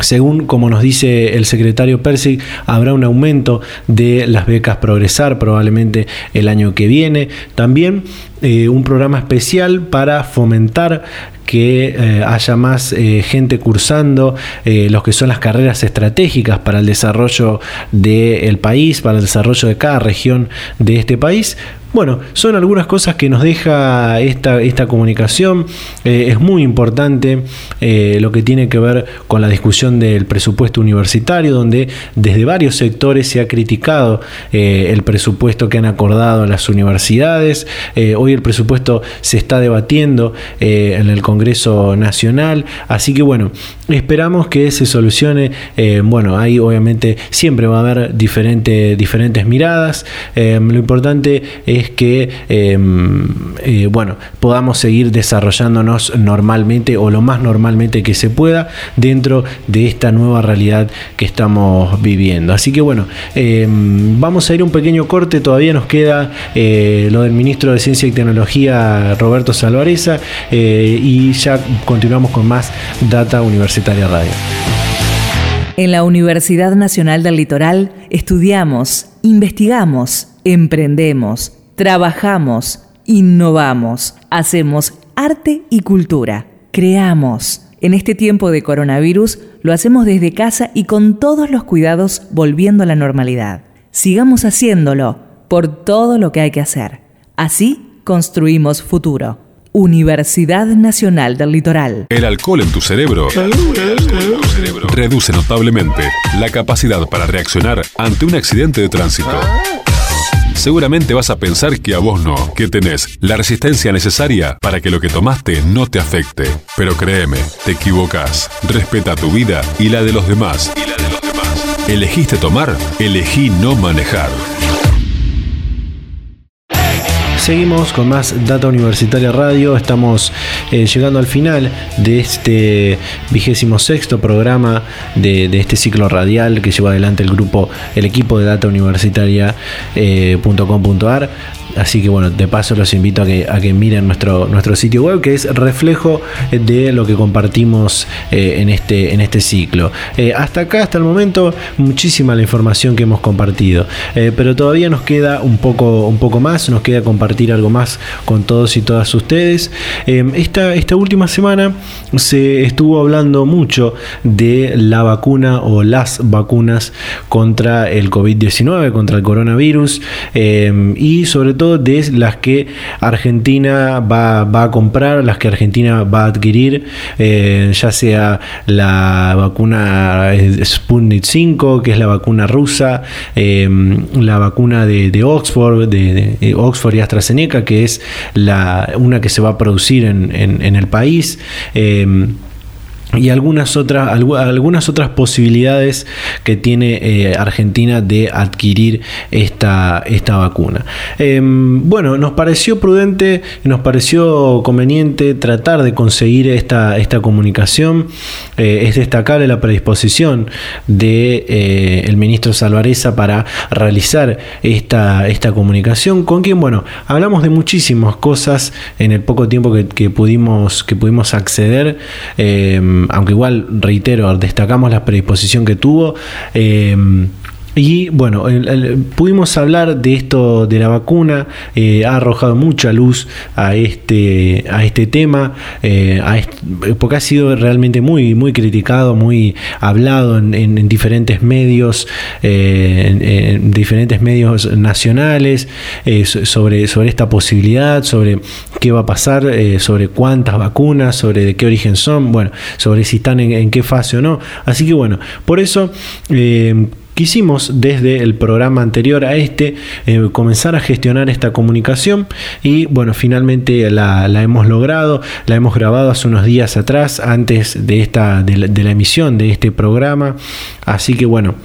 según como nos dice el secretario Persic, habrá un aumento de las becas Progresar probablemente el año que viene. También eh, un programa especial para fomentar que eh, haya más eh, gente cursando los que son las carreras estratégicas para el desarrollo del país, para el desarrollo de cada región de este país. Bueno, son algunas cosas que nos deja esta, esta comunicación. es muy importante lo que tiene que ver con la discusión del presupuesto universitario, donde desde varios sectores se ha criticado el presupuesto que han acordado las universidades. hoy el presupuesto se está debatiendo en el Congreso Nacional. Así que bueno, esperamos que se solucione. Eh, bueno, ahí obviamente siempre va a haber diferentes miradas. Eh, lo importante es que em, eh, bueno, podamos seguir desarrollándonos normalmente o lo más normalmente que se pueda dentro de esta nueva realidad que estamos viviendo. Así que bueno, em, vamos a ir un pequeño corte. Todavía nos queda lo del ministro de Ciencia y Tecnología, Roberto Salvareza, y y ya continuamos con más Data Universitaria Radio. En la Universidad Nacional del Litoral estudiamos, investigamos, emprendemos, trabajamos, innovamos, hacemos arte y cultura, creamos. En este tiempo de coronavirus lo hacemos desde casa y con todos los cuidados volviendo a la normalidad. Sigamos haciéndolo por todo lo que hay que hacer. Así construimos futuro. Universidad Nacional del Litoral. El alcohol en tu cerebro reduce notablemente la capacidad para reaccionar ante un accidente de tránsito. Seguramente vas a pensar que a vos no, que tenés la resistencia necesaria para que lo que tomaste no te afecte. Pero créeme, te equivocas. Respeta tu vida y la de los demás. Y la de los demás. ¿Elegiste tomar? Elegí no manejar. Seguimos con más Data Universitaria Radio. Estamos eh, llegando al final de este vigésimo sexto programa de, este ciclo radial que lleva adelante el grupo, el equipo de Data Universitaria.com.ar. Eh, Así que bueno, de paso los invito a que, a que miren nuestro, nuestro sitio web, que es reflejo de lo que compartimos eh, en, este, en este ciclo. Eh, hasta acá, hasta el momento, muchísima la información que hemos compartido. Eh, pero todavía nos queda un poco, un poco más, nos queda compartir algo más con todos y todas ustedes. esta, esta última semana se estuvo hablando mucho de la vacuna o las vacunas contra el COVID-19, contra el coronavirus y sobre todo de las que Argentina va, a comprar, las que Argentina va a adquirir, eh, ya sea la vacuna Sputnik 5, que es la vacuna rusa, em, la vacuna de, Oxford, de, Oxford y AstraZeneca, que es la, una que se va a producir en, el país. Em, y algunas otras, algunas otras posibilidades que tiene eh, Argentina de adquirir esta, esta vacuna. Em, bueno, nos pareció prudente, nos pareció conveniente tratar de conseguir esta, esta comunicación. Eh, es destacable la predisposición del de, eh, el ministro Salvareza para realizar esta, esta comunicación, con quien, bueno, hablamos de muchísimas cosas en el poco tiempo que, pudimos, que pudimos acceder. Em, aunque igual, reitero, destacamos la predisposición que tuvo. Eh, y bueno, pudimos hablar de esto de la vacuna, eh, ha arrojado mucha luz a este, a este tema, eh, porque ha sido realmente muy, muy criticado, muy hablado en, diferentes medios, eh, en, diferentes medios nacionales, sobre, sobre esta posibilidad, sobre qué va a pasar, sobre cuántas vacunas, sobre de qué origen son, bueno, sobre si están en, en qué fase o no. Así que bueno, por eso quisimos desde el programa anterior a este eh, comenzar a gestionar esta comunicación y bueno, finalmente la, hemos logrado, la hemos grabado hace unos días atrás, antes de, esta, de la emisión de este programa, así que bueno,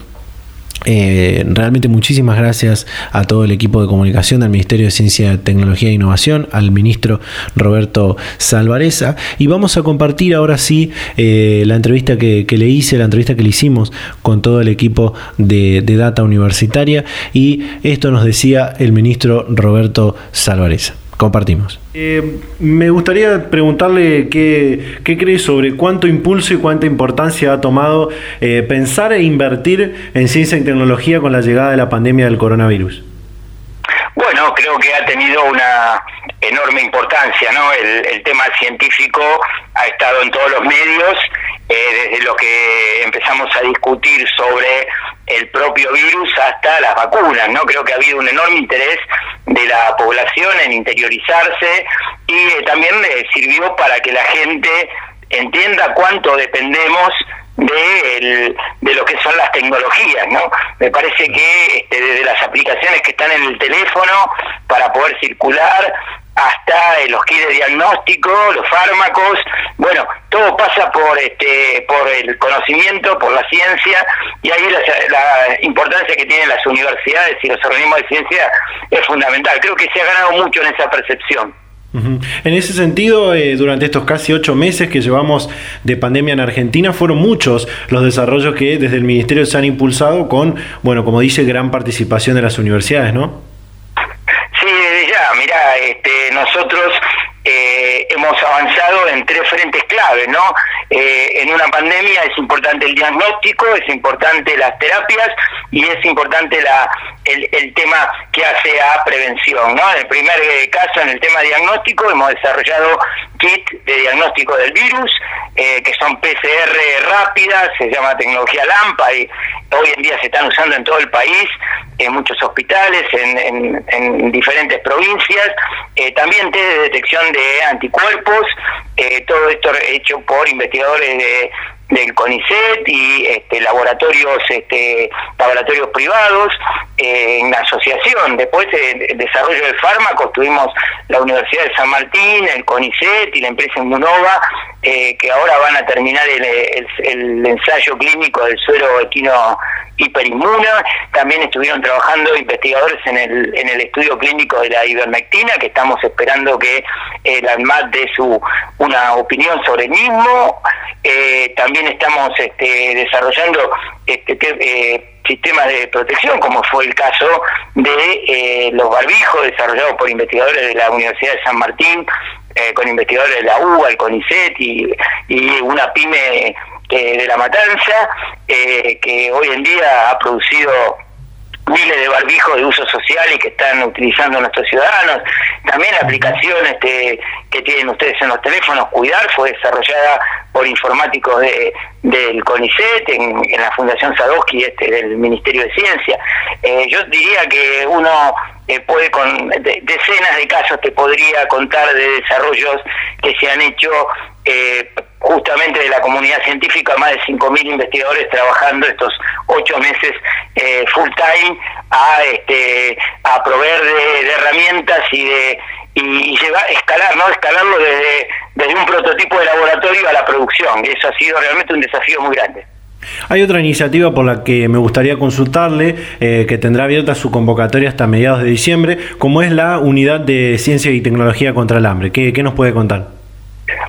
eh, realmente muchísimas gracias a todo el equipo de comunicación del Ministerio de Ciencia, Tecnología e Innovación, al ministro Roberto Salvareza. Y vamos a compartir ahora sí eh, la entrevista que, le hice, la entrevista que le hicimos con todo el equipo de, de Data Universitaria. Y esto nos decía el ministro Roberto Salvareza compartimos. Eh, me gustaría preguntarle qué, qué, cree sobre cuánto impulso y cuánta importancia ha tomado eh, pensar e invertir en ciencia y tecnología con la llegada de la pandemia del coronavirus. Bueno, creo que ha tenido una enorme importancia, ¿no? El, el tema científico ha estado en todos los medios, eh, desde lo que empezamos a discutir sobre el propio virus hasta las vacunas, ¿no? Creo que ha habido un enorme interés de la población en interiorizarse y eh, también le sirvió para que la gente entienda cuánto dependemos de, de lo que son las tecnologías, ¿no? Me parece que este, desde las aplicaciones que están en el teléfono para poder circular hasta los kits de diagnóstico, los fármacos, bueno, todo pasa por este por el conocimiento, por la ciencia y ahí la, importancia que tienen las universidades y los organismos de ciencia es fundamental. Creo que se ha ganado mucho en esa percepción. En ese sentido, eh, durante estos casi ocho meses que llevamos de pandemia en Argentina, fueron muchos los desarrollos que desde el Ministerio se han impulsado con, bueno, como dice, gran participación de las universidades, ¿no? Sí, ya, mira, este, nosotros eh, hemos avanzado en tres frentes claves, ¿no? Eh, en una pandemia es importante el diagnóstico, es importante las terapias y es importante la, el, tema que hace a prevención. En el primer eh, caso, en el tema diagnóstico, hemos desarrollado kit de diagnóstico del virus, que son PCR rápidas, se llama tecnología LAMPA y hoy en día se están usando en todo el país, en muchos hospitales, en, en, diferentes provincias, también test de detección de anticuerpos, eh, todo esto hecho por investigadores de, del CONICET y este, laboratorios este, laboratorios privados eh, en asociación. Después de desarrollo del fármaco tuvimos la Universidad de San Martín, el CONICET y la empresa Inmunova eh, que ahora van a terminar el, ensayo clínico del suero equino hiperinmuna. También estuvieron trabajando investigadores en el, en el estudio clínico de la ivermectina, que estamos esperando que el ANMAT dé su, una opinión sobre el mismo. Eh, también estamos este, desarrollando este, eh, sistemas de protección, como fue el caso de eh, los barbijos desarrollados por investigadores de la Universidad de San Martín, con investigadores de la UBA, el CONICET y, y una pyme de La Matanza, que hoy en día ha producido miles de barbijos de uso social y que están utilizando nuestros ciudadanos. También la aplicación este, que tienen ustedes en los teléfonos, Cuidar, fue desarrollada por informáticos de, del CONICET, en, la Fundación Sadowski este, del Ministerio de Ciencia. Eh, yo diría que uno eh, puede con decenas de casos te podría contar de desarrollos que se han hecho eh, justamente de la comunidad científica, más de 5.000 investigadores trabajando estos ocho meses eh, full time a, este, a proveer de, herramientas y de, y, llevar, escalar, ¿no? Escalarlo desde, desde un prototipo de laboratorio a la producción. Eso ha sido realmente un desafío muy grande. Hay otra iniciativa por la que me gustaría consultarle, eh, que tendrá abierta su convocatoria hasta mediados de diciembre, como es la Unidad de Ciencia y Tecnología contra el Hambre. ¿Qué, qué nos puede contar?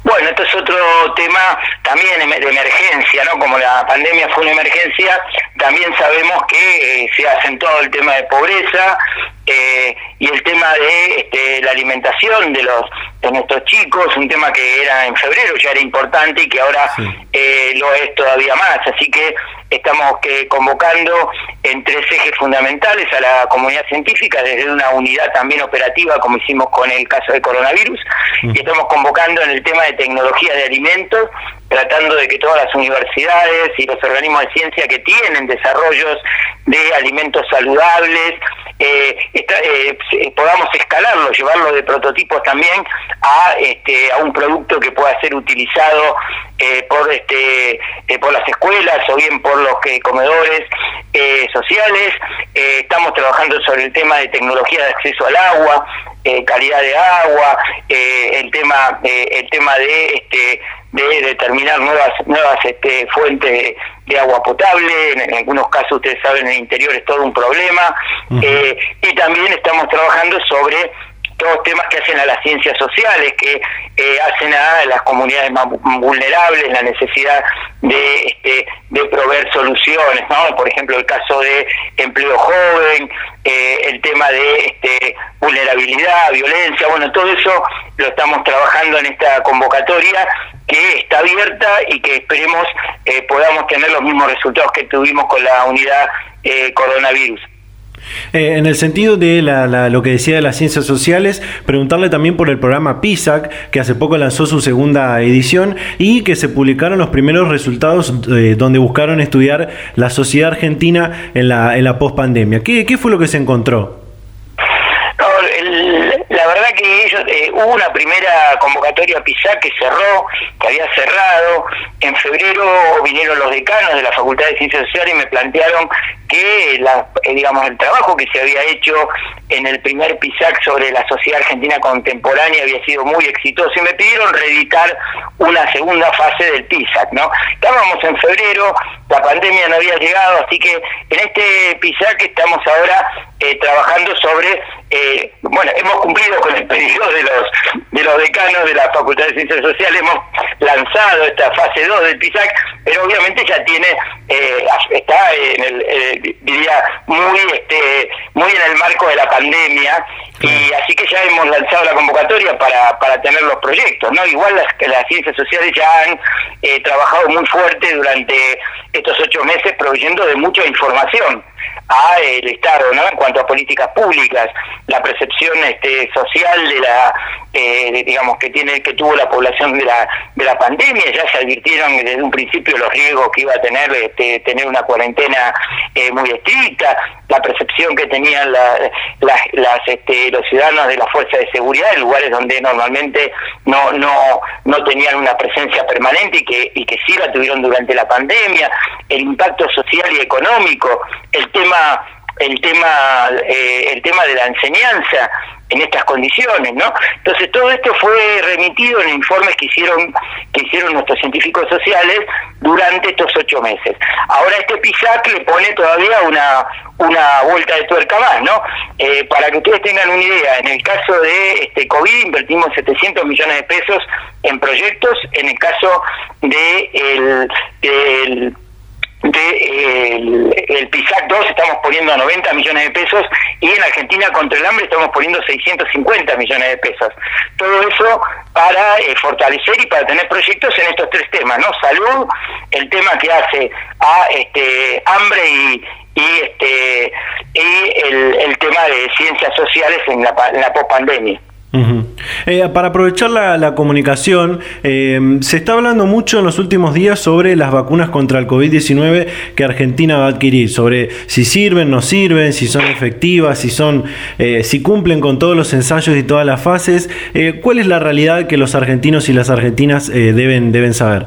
Bueno, esto es otro tema también de emergencia, ¿no? Como la pandemia fue una emergencia, también sabemos que eh, se ha acentuado el tema de pobreza eh, y el tema de este, la alimentación de los de nuestros chicos, un tema que era en febrero ya era importante y que ahora eh, lo es todavía más. Así que estamos que convocando en tres ejes fundamentales a la comunidad científica desde una unidad también operativa como hicimos con el caso del coronavirus y estamos convocando en el tema de tecnología de alimentos tratando de que todas las universidades y los organismos de ciencia que tienen desarrollos de alimentos saludables eh, eh, podamos escalarlo, llevarlo de prototipos también a, este, a un producto que pueda ser utilizado eh, por, este, por las escuelas o bien por los que, comedores sociales. estamos trabajando sobre el tema de tecnología de acceso al agua, calidad de agua, el tema el tema de este, de determinar nuevas nuevas este, fuentes de, agua potable, en, algunos casos ustedes saben en el interior es todo un problema, eh, y también estamos trabajando sobre todos temas que hacen a las ciencias sociales, que eh, hacen a las comunidades más vulnerables, la necesidad de, este, de proveer soluciones, ¿no? Por ejemplo, el caso de empleo joven, eh, el tema de este, vulnerabilidad, violencia, bueno, todo eso lo estamos trabajando en esta convocatoria que está abierta y que esperemos eh, podamos tener los mismos resultados que tuvimos con la unidad coronavirus. Eh, en el sentido de lo que decía de las ciencias sociales, preguntarle también por el programa PISAC, que hace poco lanzó su segunda edición y que se publicaron los primeros resultados donde buscaron estudiar la sociedad argentina en la, en la pospandemia. ¿Qué, ¿Qué fue lo que se encontró? la verdad que eh, hubo una primera convocatoria a PISA que cerró, que había cerrado. En febrero vinieron los decanos de la Facultad de Ciencias Sociales y me plantearon eh, digamos el trabajo que se había hecho en el primer PISAC sobre la sociedad argentina contemporánea había sido muy exitoso y me pidieron reeditar una segunda fase del PISAC, ¿no? Estábamos en febrero, la pandemia no había llegado, así que en este PISAC estamos ahora eh, trabajando sobre, eh, bueno, hemos cumplido con el pedido de los de los decanos de la Facultad de Ciencias Sociales, hemos lanzado esta fase 2 del PISAC, pero obviamente ya tiene, está en el diría, muy, este, muy en el marco de la pandemia, y así que ya hemos lanzado la convocatoria para, para tener los proyectos, ¿no? Igual las, las ciencias sociales ya han eh, trabajado muy fuerte durante estos ocho meses proveyendo de mucha información a el Estado, ¿no? En cuanto a políticas públicas, la percepción este, social de la, eh, digamos, que tiene, que tuvo la población de la, de la pandemia, ya se advirtieron desde un principio los riesgos que iba a tener, este, tener una cuarentena eh, muy estricta, la percepción que tenían este, los ciudadanos de la fuerza de seguridad en lugares donde normalmente no, no, no tenían una presencia permanente y que, y que sí la tuvieron durante la pandemia, el impacto social y económico, el tema el tema eh, el tema de la enseñanza en estas condiciones, ¿no? Entonces todo esto fue remitido en informes que hicieron que hicieron nuestros científicos sociales durante estos ocho meses. Ahora este PISAC le pone todavía una una vuelta de tuerca más, ¿no? Eh, para que ustedes tengan una idea, en el caso de este COVID invertimos 700 millones de pesos en proyectos, en el caso de el, de el, PISAC 2 estamos poniendo 90 millones de pesos y en Argentina contra el hambre estamos poniendo 650 millones de pesos. Todo eso para eh, fortalecer y para tener proyectos en estos tres temas, ¿no? Salud, el tema que hace a este hambre y, y este y el, tema de ciencias sociales en la, la Eh, para aprovechar la, comunicación, eh, se está hablando mucho en los últimos días sobre las vacunas contra el COVID-19 que Argentina va a adquirir, sobre si sirven, no sirven, si son efectivas, si son, eh, si cumplen con todos los ensayos y todas las fases. ¿Cuál es la realidad que los argentinos y las argentinas deben deben saber?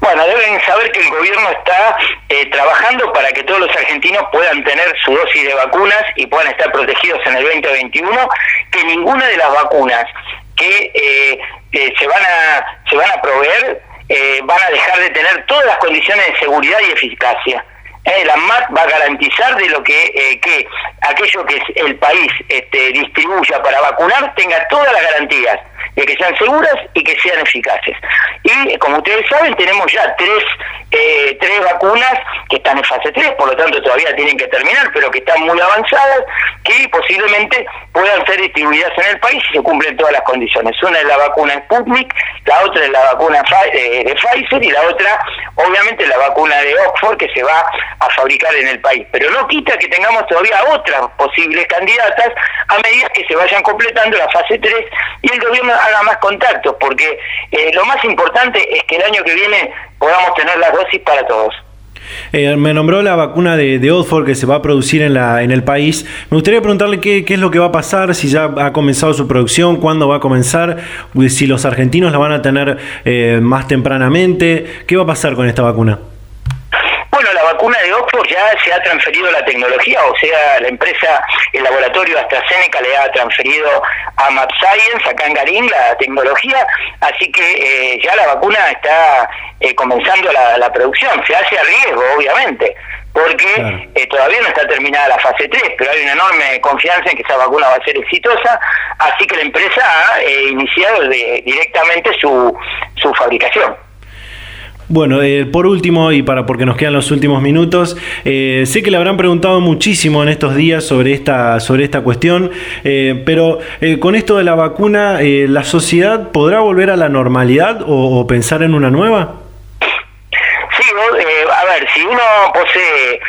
Bueno, deben saber que que el gobierno está eh, trabajando para que todos los argentinos puedan tener su dosis de vacunas y puedan estar protegidos en el 2021, que ninguna de las vacunas que eh, eh, se van a se van a proveer van a dejar de tener todas las condiciones de seguridad y eficacia. la MAT va a garantizar de lo que, que aquello que el país este, distribuya para vacunar tenga todas las garantías de que sean seguras y que sean eficaces. Y como ustedes saben, tenemos ya tres, eh, tres vacunas que están en fase 3, por lo tanto todavía tienen que terminar, pero que están muy avanzadas, que posiblemente puedan ser distribuidas en el país si se cumplen todas las condiciones. Una es la vacuna Sputnik, la otra es la vacuna eh, de Pfizer y la otra, obviamente, la vacuna de Oxford que se va a fabricar en el país. Pero no quita que tengamos todavía otras posibles candidatas a medida que se vayan completando la fase 3 y el gobierno haga más contactos, porque eh, lo más importante es que el año que viene podamos tener la dosis para todos. Eh, me nombró la vacuna de, de, Oxford que se va a producir en, la, en el país. Me gustaría preguntarle qué, qué, es lo que va a pasar, si ya ha comenzado su producción, cuándo va a comenzar, si los argentinos la van a tener eh, más tempranamente. ¿Qué va a pasar con esta vacuna? Vacuna de Oxford ya se ha transferido la tecnología, o sea, la empresa, el laboratorio AstraZeneca le ha transferido a Map Science, acá en Garín, la tecnología, así que eh, ya la vacuna está eh, comenzando la, producción, se hace a riesgo, obviamente porque eh, todavía no está terminada la fase 3, pero hay una enorme confianza en que esa vacuna va a ser exitosa, así que la empresa ha iniciado directamente su, su fabricación. Bueno, eh, por último, y para porque nos quedan los últimos minutos, eh, sé que le habrán preguntado muchísimo en estos días sobre esta, sobre esta cuestión, eh, pero con esto de la vacuna, ¿la sociedad podrá volver a la normalidad o, pensar en una nueva? Sí, a ver, si uno posee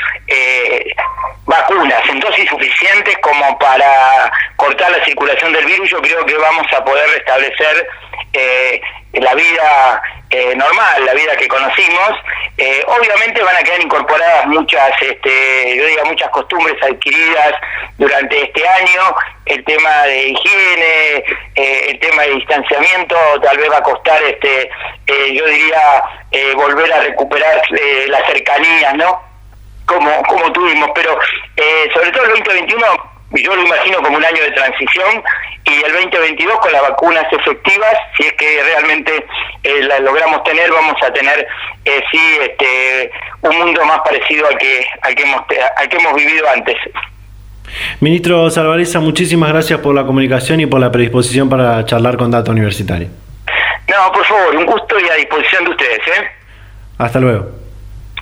vacunas en dosis suficientes como para cortar la circulación del virus, yo creo que vamos a poder restablecer la vida eh, normal, la vida que conocimos, eh, obviamente van a quedar incorporadas muchas, este, yo diría muchas costumbres adquiridas durante este año, el tema de higiene, eh, el tema de distanciamiento, tal vez va a costar, este, yo diría, volver a recuperar las cercanías, ¿no? Como, como tuvimos, pero sobre todo el 2021 yo lo imagino como un año de transición y el 2022 con las vacunas efectivas, si es que realmente eh, las logramos tener, vamos a tener eh, sí este, un mundo más parecido al que, al que, hemos, al que hemos vivido antes. Ministro Salvareza, muchísimas gracias por la comunicación y por la predisposición para charlar con Data Universitaria. No, por favor, un gusto y a disposición de ustedes. ¿eh? Hasta luego.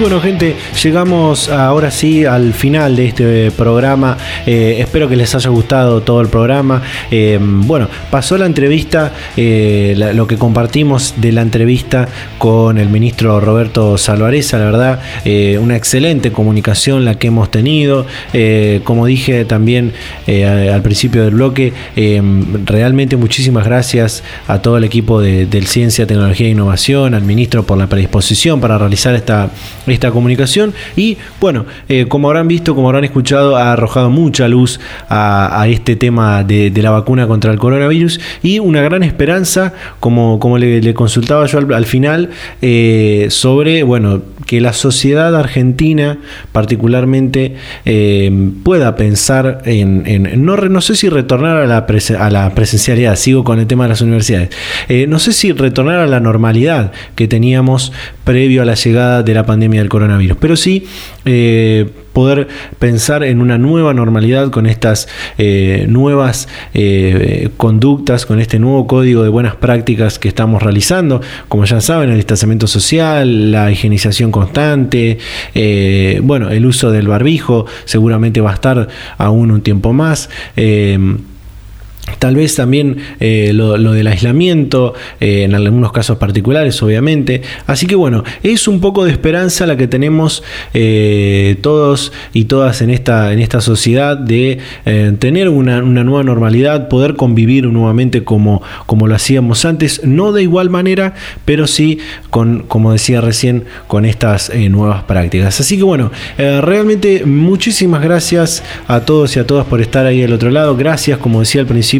Bueno gente, llegamos ahora sí al final de este programa. Eh, espero que les haya gustado todo el programa. Eh, bueno, pasó la entrevista, eh, lo que compartimos de la entrevista con el ministro Roberto Salvareza, la verdad, una excelente comunicación la que hemos tenido. como dije también al principio del bloque, realmente muchísimas gracias a todo el equipo de, Ciencia, Tecnología e Innovación, al ministro por la predisposición para realizar esta esta comunicación. Y bueno, eh, como habrán visto, como habrán escuchado, ha arrojado mucha luz a, este tema de, la vacuna contra el coronavirus. Y una gran esperanza, como, como le, consultaba yo al, final, eh, sobre, bueno, que la sociedad argentina particularmente eh, pueda pensar en, no, no sé si retornar a la, a la presencialidad, sigo con el tema de las universidades, no sé si retornar a la normalidad que teníamos previo a la llegada de la pandemia del coronavirus, pero sí eh, poder pensar en una nueva normalidad con estas eh, nuevas eh, conductas, con este nuevo código de buenas prácticas que estamos realizando, como ya saben, el distanciamiento social, la higienización constante, bueno, el uso del barbijo seguramente va a estar aún un tiempo más Tal vez también eh, lo, del aislamiento, eh, en algunos casos particulares, obviamente. Así que bueno, es un poco de esperanza la que tenemos eh, todos y todas en esta, en esta sociedad de tener una, nueva normalidad, poder convivir nuevamente como, como lo hacíamos antes, no de igual manera, pero sí con, como decía recién, con estas nuevas prácticas. Así que bueno, realmente muchísimas gracias a todos y a todas por estar ahí al otro lado. Gracias, como decía al principio,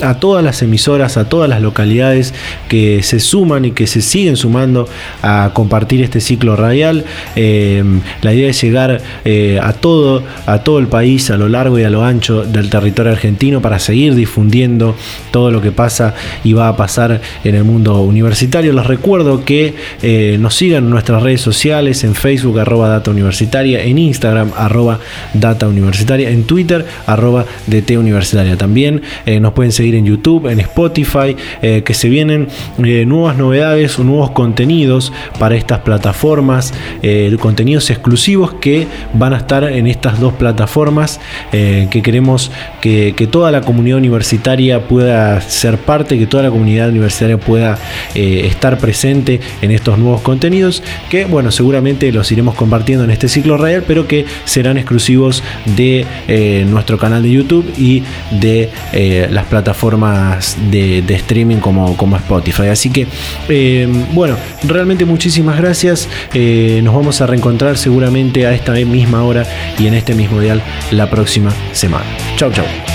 a todas las emisoras, a todas las localidades que se suman y que se siguen sumando a compartir este ciclo radial. Eh, la idea es llegar eh, a todo, a todo el país, a lo largo y a lo ancho del territorio argentino para seguir difundiendo todo lo que pasa y va a pasar en el mundo universitario. Les recuerdo que eh, nos sigan en nuestras redes sociales, en Facebook arroba data universitaria, en Instagram arroba data universitaria, en Twitter arroba DT universitaria. También eh, nos pueden seguir en YouTube, en Spotify, eh, que se vienen eh, nuevas novedades nuevos contenidos para estas plataformas, contenidos exclusivos que van a estar en estas dos plataformas que queremos que, toda la comunidad universitaria pueda ser parte, que toda la comunidad universitaria pueda estar presente en estos nuevos contenidos que bueno seguramente los iremos compartiendo en este ciclo real pero que serán exclusivos de nuestro canal de YouTube y de las plataformas de, streaming como, como, Spotify. Así que, eh, bueno, realmente muchísimas gracias. Eh, nos vamos a reencontrar seguramente a esta misma hora y en este mismo dial la próxima semana. Chau, chau.